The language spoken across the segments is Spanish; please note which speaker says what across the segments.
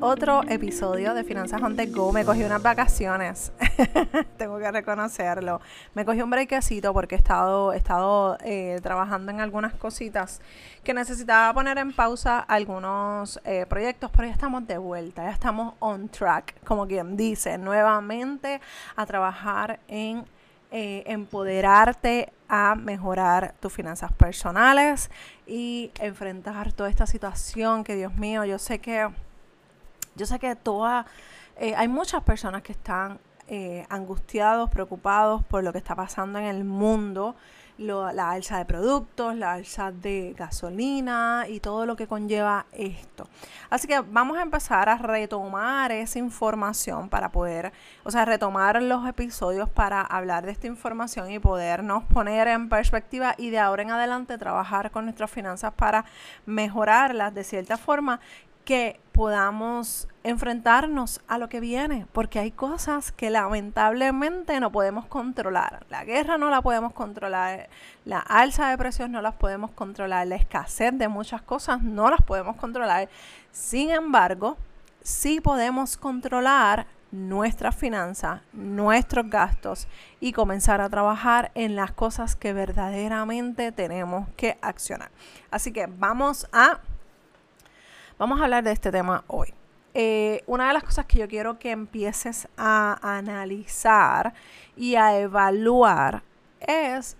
Speaker 1: otro episodio de Finanzas on the Go. Me cogí unas vacaciones, tengo que reconocerlo. Me cogí un breakcito porque he estado, he estado eh, trabajando en algunas cositas que necesitaba poner en pausa algunos eh, proyectos, pero ya estamos de vuelta, ya estamos on track, como quien dice, nuevamente a trabajar en eh, empoderarte a mejorar tus finanzas personales y enfrentar toda esta situación que Dios mío, yo sé que yo sé que toda eh, hay muchas personas que están eh, angustiados, preocupados por lo que está pasando en el mundo la alza de productos, la alza de gasolina y todo lo que conlleva esto. Así que vamos a empezar a retomar esa información para poder, o sea, retomar los episodios para hablar de esta información y podernos poner en perspectiva y de ahora en adelante trabajar con nuestras finanzas para mejorarlas de cierta forma que podamos enfrentarnos a lo que viene, porque hay cosas que lamentablemente no podemos controlar. La guerra no la podemos controlar, la alza de precios no las podemos controlar, la escasez de muchas cosas no las podemos controlar. Sin embargo, sí podemos controlar nuestras finanzas, nuestros gastos y comenzar a trabajar en las cosas que verdaderamente tenemos que accionar. Así que vamos a Vamos a hablar de este tema hoy. Eh, una de las cosas que yo quiero que empieces a analizar y a evaluar es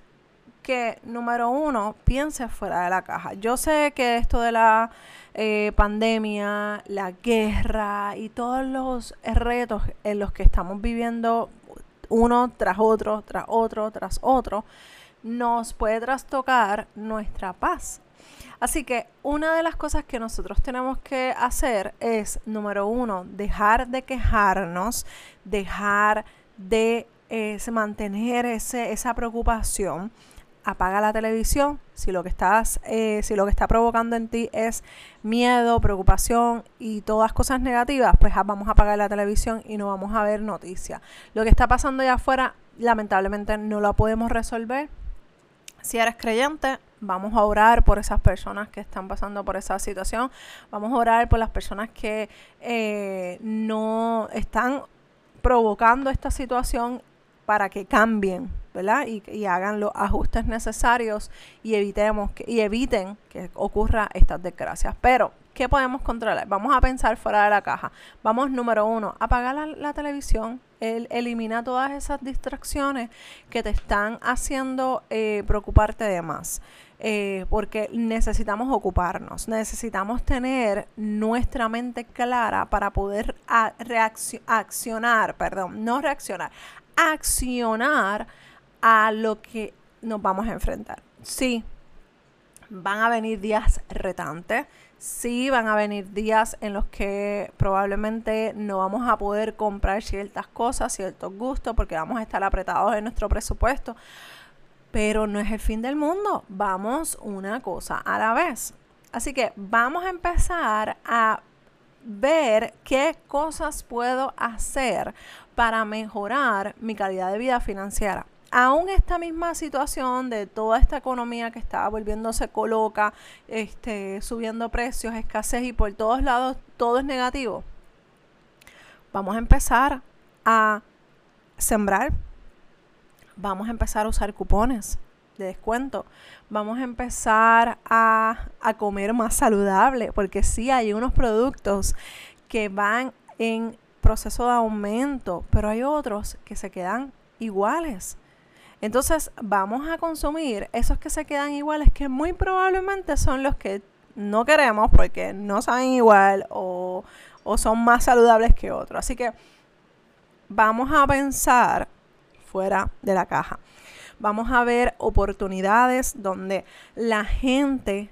Speaker 1: que, número uno, pienses fuera de la caja. Yo sé que esto de la eh, pandemia, la guerra y todos los retos en los que estamos viviendo uno tras otro, tras otro, tras otro, nos puede trastocar nuestra paz, Así que una de las cosas que nosotros tenemos que hacer es, número uno, dejar de quejarnos, dejar de eh, mantener ese, esa preocupación. Apaga la televisión si lo que estás, eh, si lo que está provocando en ti es miedo, preocupación y todas cosas negativas, pues ah, vamos a apagar la televisión y no vamos a ver noticias. Lo que está pasando allá afuera, lamentablemente no lo podemos resolver. Si eres creyente, Vamos a orar por esas personas que están pasando por esa situación. Vamos a orar por las personas que eh, no están provocando esta situación para que cambien, ¿verdad? Y, hagan los ajustes necesarios y evitemos que, y eviten que ocurra estas desgracias. Pero ¿Qué podemos controlar? Vamos a pensar fuera de la caja. Vamos, número uno, apagar la, televisión. El, elimina todas esas distracciones que te están haciendo eh, preocuparte de más. Eh, porque necesitamos ocuparnos, necesitamos tener nuestra mente clara para poder accionar, perdón, no reaccionar, accionar a lo que nos vamos a enfrentar. Sí, van a venir días retantes, sí van a venir días en los que probablemente no vamos a poder comprar ciertas cosas, ciertos gustos, porque vamos a estar apretados en nuestro presupuesto pero no es el fin del mundo. Vamos una cosa a la vez. Así que vamos a empezar a ver qué cosas puedo hacer para mejorar mi calidad de vida financiera. Aún esta misma situación de toda esta economía que está volviéndose coloca, este, subiendo precios, escasez y por todos lados todo es negativo. Vamos a empezar a sembrar vamos a empezar a usar cupones de descuento. Vamos a empezar a, comer más saludable, porque sí hay unos productos que van en proceso de aumento, pero hay otros que se quedan iguales. Entonces vamos a consumir esos que se quedan iguales, que muy probablemente son los que no queremos porque no saben igual o, o son más saludables que otros. Así que vamos a pensar fuera de la caja. Vamos a ver oportunidades donde la gente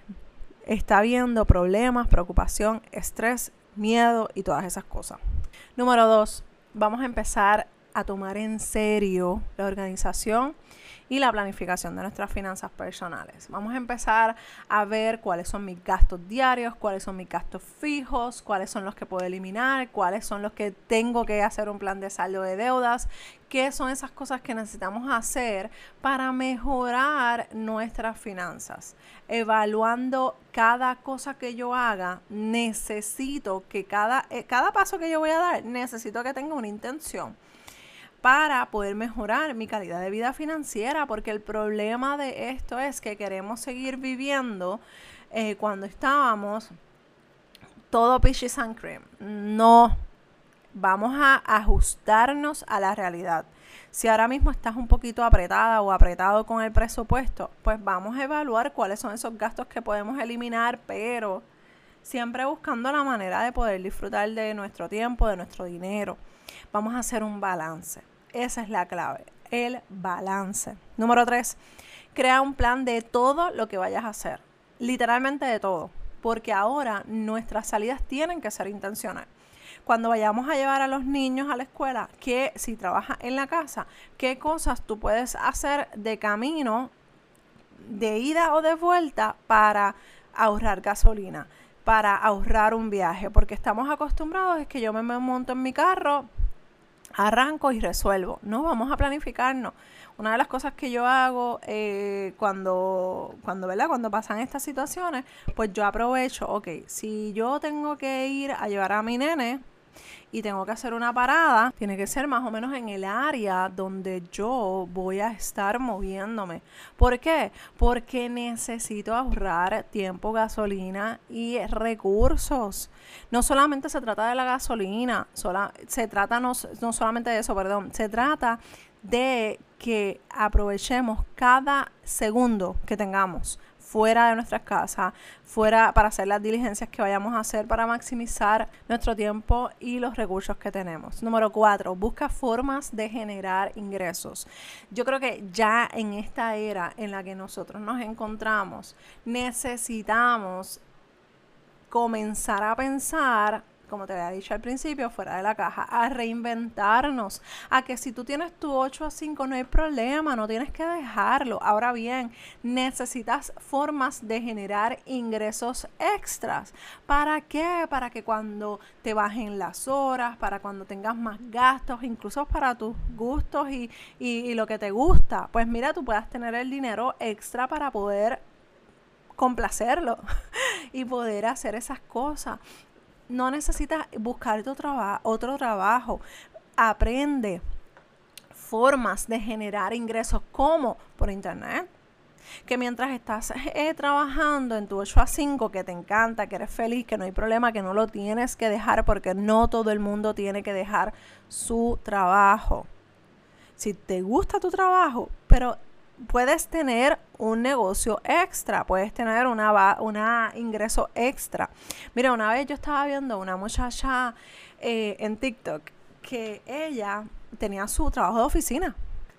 Speaker 1: está viendo problemas, preocupación, estrés, miedo y todas esas cosas. Número dos, vamos a empezar a tomar en serio la organización y la planificación de nuestras finanzas personales. Vamos a empezar a ver cuáles son mis gastos diarios, cuáles son mis gastos fijos, cuáles son los que puedo eliminar, cuáles son los que tengo que hacer un plan de saldo de deudas, qué son esas cosas que necesitamos hacer para mejorar nuestras finanzas. Evaluando cada cosa que yo haga, necesito que cada, eh, cada paso que yo voy a dar, necesito que tenga una intención para poder mejorar mi calidad de vida financiera, porque el problema de esto es que queremos seguir viviendo eh, cuando estábamos todo peaches and cream. No, vamos a ajustarnos a la realidad. Si ahora mismo estás un poquito apretada o apretado con el presupuesto, pues vamos a evaluar cuáles son esos gastos que podemos eliminar, pero siempre buscando la manera de poder disfrutar de nuestro tiempo, de nuestro dinero. Vamos a hacer un balance. Esa es la clave, el balance. Número tres, crea un plan de todo lo que vayas a hacer. Literalmente de todo. Porque ahora nuestras salidas tienen que ser intencionales cuando vayamos a llevar a los niños a la escuela, que si trabajas en la casa, qué cosas tú puedes hacer de camino, de ida o de vuelta para ahorrar gasolina, para ahorrar un viaje, porque estamos acostumbrados es que yo me monto en mi carro, arranco y resuelvo. No, vamos a planificarnos. Una de las cosas que yo hago eh, cuando, cuando, ¿verdad? cuando pasan estas situaciones, pues yo aprovecho, ok, si yo tengo que ir a llevar a mi nene, y tengo que hacer una parada, tiene que ser más o menos en el área donde yo voy a estar moviéndome. ¿Por qué? Porque necesito ahorrar tiempo, gasolina y recursos. No solamente se trata de la gasolina, se trata no, no solamente de eso, perdón, se trata de que aprovechemos cada segundo que tengamos fuera de nuestras casas, fuera para hacer las diligencias que vayamos a hacer para maximizar nuestro tiempo y los recursos que tenemos. Número cuatro, busca formas de generar ingresos. Yo creo que ya en esta era en la que nosotros nos encontramos, necesitamos comenzar a pensar como te había dicho al principio, fuera de la caja, a reinventarnos, a que si tú tienes tu 8 a 5 no hay problema, no tienes que dejarlo. Ahora bien, necesitas formas de generar ingresos extras. ¿Para qué? Para que cuando te bajen las horas, para cuando tengas más gastos, incluso para tus gustos y, y lo que te gusta, pues mira, tú puedas tener el dinero extra para poder complacerlo y poder hacer esas cosas no necesitas buscar otro, trabajo. Aprende formas de generar ingresos como por internet. Que mientras estás eh, trabajando en tu 8 a 5, que te encanta, que eres feliz, que no hay problema, que no lo tienes que dejar porque no todo el mundo tiene que dejar su trabajo. Si te gusta tu trabajo, pero puedes tener un negocio extra, puedes tener una, una ingreso extra. Mira, una vez yo estaba viendo una muchacha eh, en TikTok que ella tenía su trabajo de oficina.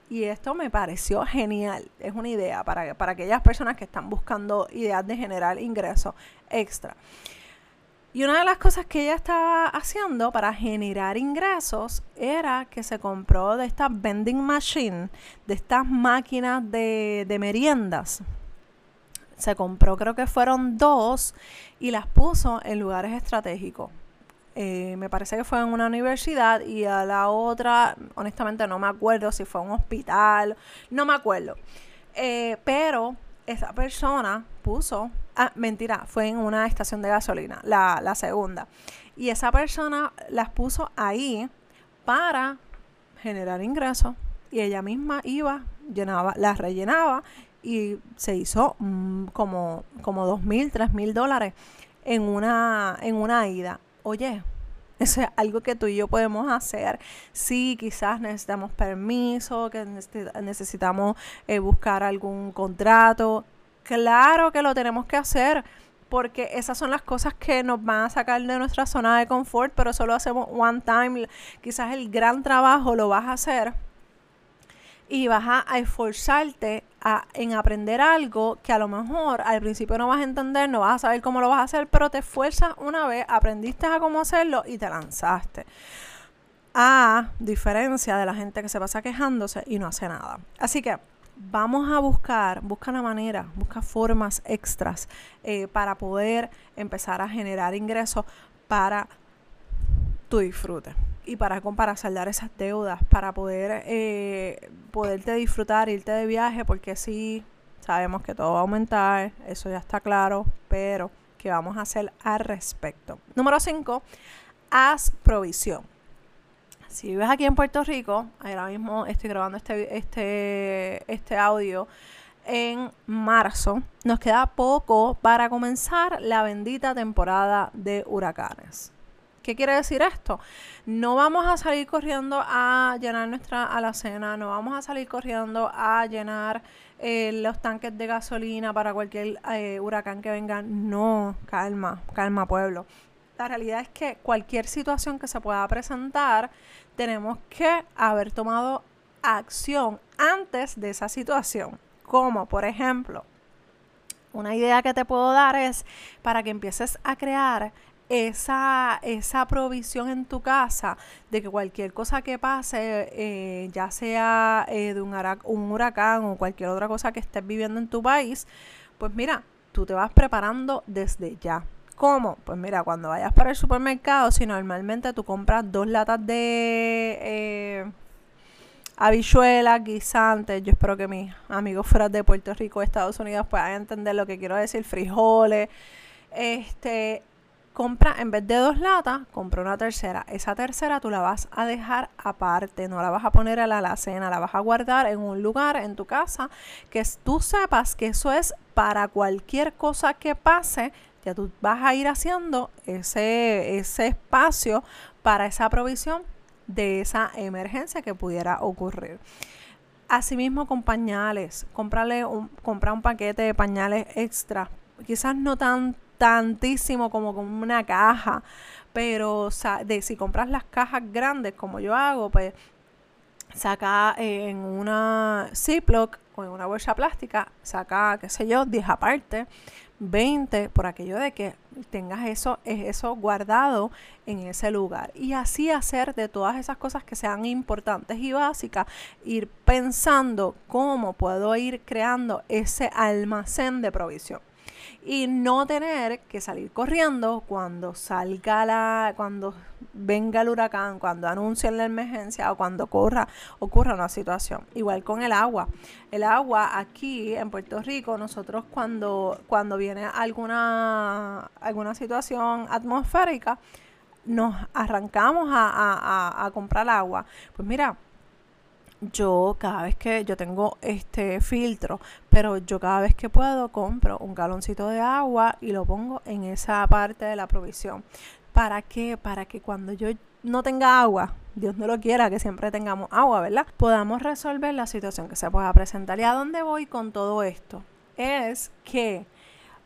Speaker 1: Y esto me pareció genial. Es una idea para, para aquellas personas que están buscando ideas de generar ingresos extra. Y una de las cosas que ella estaba haciendo para generar ingresos era que se compró de estas vending machine, de estas máquinas de, meriendas. Se compró, creo que fueron dos, y las puso en lugares estratégicos. Eh, me parece que fue en una universidad y a la otra, honestamente no me acuerdo si fue un hospital, no me acuerdo. Eh, pero esa persona puso, ah, mentira, fue en una estación de gasolina, la, la segunda. Y esa persona las puso ahí para generar ingresos y ella misma iba, llenaba, las rellenaba y se hizo mm, como, como dos mil, tres mil dólares en una, en una ida. Oye, eso es algo que tú y yo podemos hacer. Sí, quizás necesitamos permiso, que necesitamos eh, buscar algún contrato. Claro que lo tenemos que hacer porque esas son las cosas que nos van a sacar de nuestra zona de confort, pero solo hacemos one time. Quizás el gran trabajo lo vas a hacer y vas a, esforzarte en aprender algo que a lo mejor al principio no vas a entender, no vas a saber cómo lo vas a hacer, pero te esfuerzas una vez, aprendiste a cómo hacerlo y te lanzaste. A diferencia de la gente que se pasa quejándose y no hace nada. Así que vamos a buscar, busca la manera, busca formas extras eh, para poder empezar a generar ingresos para tu disfrute y para, para saldar esas deudas, para poder eh, poderte disfrutar, irte de viaje, porque sí, sabemos que todo va a aumentar, eso ya está claro, pero ¿qué vamos a hacer al respecto? Número 5, haz provisión. Si vives aquí en Puerto Rico, ahora mismo estoy grabando este, este, este audio en marzo, nos queda poco para comenzar la bendita temporada de huracanes. ¿Qué quiere decir esto? No vamos a salir corriendo a llenar nuestra alacena, no vamos a salir corriendo a llenar eh, los tanques de gasolina para cualquier eh, huracán que venga. No, calma, calma pueblo. La realidad es que cualquier situación que se pueda presentar, tenemos que haber tomado acción antes de esa situación. Como, por ejemplo, una idea que te puedo dar es para que empieces a crear esa, esa provisión en tu casa de que cualquier cosa que pase, eh, ya sea eh, de un, huracán o cualquier otra cosa que estés viviendo en tu país, pues mira, tú te vas preparando desde ya. ¿Cómo? Pues mira, cuando vayas para el supermercado, si normalmente tú compras dos latas de eh, habichuelas, guisantes, yo espero que mis amigos fuera de Puerto Rico, Estados Unidos puedan entender lo que quiero decir, frijoles, este, compra, en vez de dos latas, compra una tercera. Esa tercera tú la vas a dejar aparte, no la vas a poner a la alacena, la vas a guardar en un lugar en tu casa que tú sepas que eso es para cualquier cosa que pase, ya tú vas a ir haciendo ese, ese espacio para esa provisión de esa emergencia que pudiera ocurrir. Asimismo con pañales, comprarle un, comprar un paquete de pañales extra, quizás no tan tantísimo como con una caja. Pero de, si compras las cajas grandes como yo hago, pues saca en una Ziploc o en una bolsa plástica, saca, qué sé yo, 10 aparte, 20, por aquello de que tengas eso, eso guardado en ese lugar. Y así hacer de todas esas cosas que sean importantes y básicas, ir pensando cómo puedo ir creando ese almacén de provisión y no tener que salir corriendo cuando salga la, cuando venga el huracán, cuando anuncien la emergencia o cuando ocurra, ocurra una situación. Igual con el agua. El agua aquí en Puerto Rico, nosotros cuando, cuando viene alguna, alguna situación atmosférica, nos arrancamos a, a comprar agua. Pues mira, yo cada vez que yo tengo este filtro, pero yo cada vez que puedo compro un galoncito de agua y lo pongo en esa parte de la provisión. ¿Para qué? Para que cuando yo no tenga agua, Dios no lo quiera, que siempre tengamos agua, ¿verdad? Podamos resolver la situación que se pueda presentar. ¿Y a dónde voy con todo esto? Es que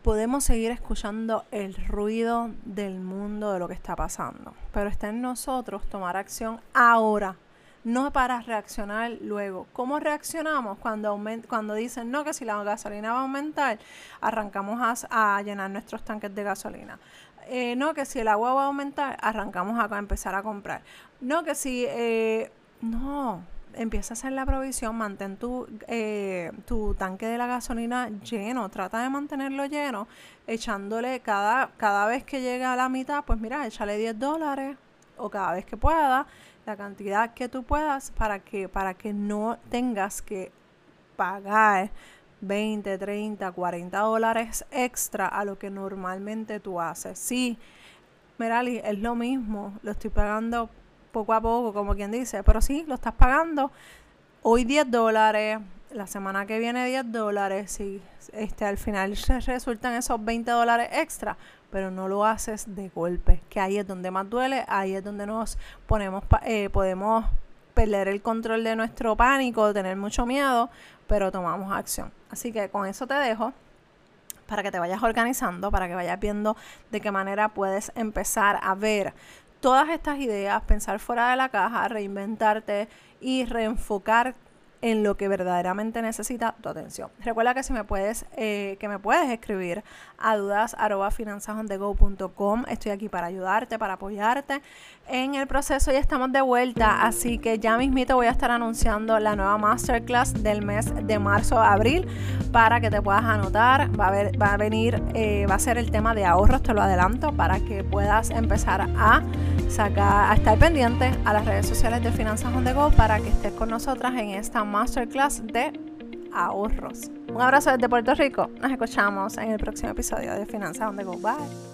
Speaker 1: podemos seguir escuchando el ruido del mundo de lo que está pasando, pero está en nosotros tomar acción ahora no para reaccionar luego. ¿Cómo reaccionamos cuando, cuando dicen no, que si la gasolina va a aumentar, arrancamos a, llenar nuestros tanques de gasolina? Eh, no, que si el agua va a aumentar, arrancamos a, empezar a comprar. No, que si, eh, no, empieza a hacer la provisión, mantén tu, eh, tu tanque de la gasolina lleno, trata de mantenerlo lleno, echándole cada, cada vez que llega a la mitad, pues mira, échale 10 dólares o cada vez que pueda, la cantidad que tú puedas para que, para que no tengas que pagar 20, 30, 40 dólares extra a lo que normalmente tú haces. Sí, Merali, es lo mismo, lo estoy pagando poco a poco, como quien dice, pero sí, lo estás pagando hoy 10 dólares, la semana que viene 10 dólares, si este, al final resultan esos 20 dólares extra, pero no lo haces de golpe, que ahí es donde más duele, ahí es donde nos ponemos, eh, podemos perder el control de nuestro pánico, tener mucho miedo, pero tomamos acción. Así que con eso te dejo para que te vayas organizando, para que vayas viendo de qué manera puedes empezar a ver todas estas ideas, pensar fuera de la caja, reinventarte y reenfocar en lo que verdaderamente necesita tu atención. Recuerda que si me puedes, eh, que me puedes escribir a dudas Estoy aquí para ayudarte, para apoyarte en el proceso y estamos de vuelta. Así que ya mismito voy a estar anunciando la nueva masterclass del mes de marzo a abril para que te puedas anotar. Va a, ver, va a venir, eh, va a ser el tema de ahorros, te lo adelanto, para que puedas empezar a sacar, a estar pendiente a las redes sociales de Finanzas on para que estés con nosotras en esta masterclass de ahorros. Un abrazo desde Puerto Rico. Nos escuchamos en el próximo episodio de Finanzas on the Go. Bye.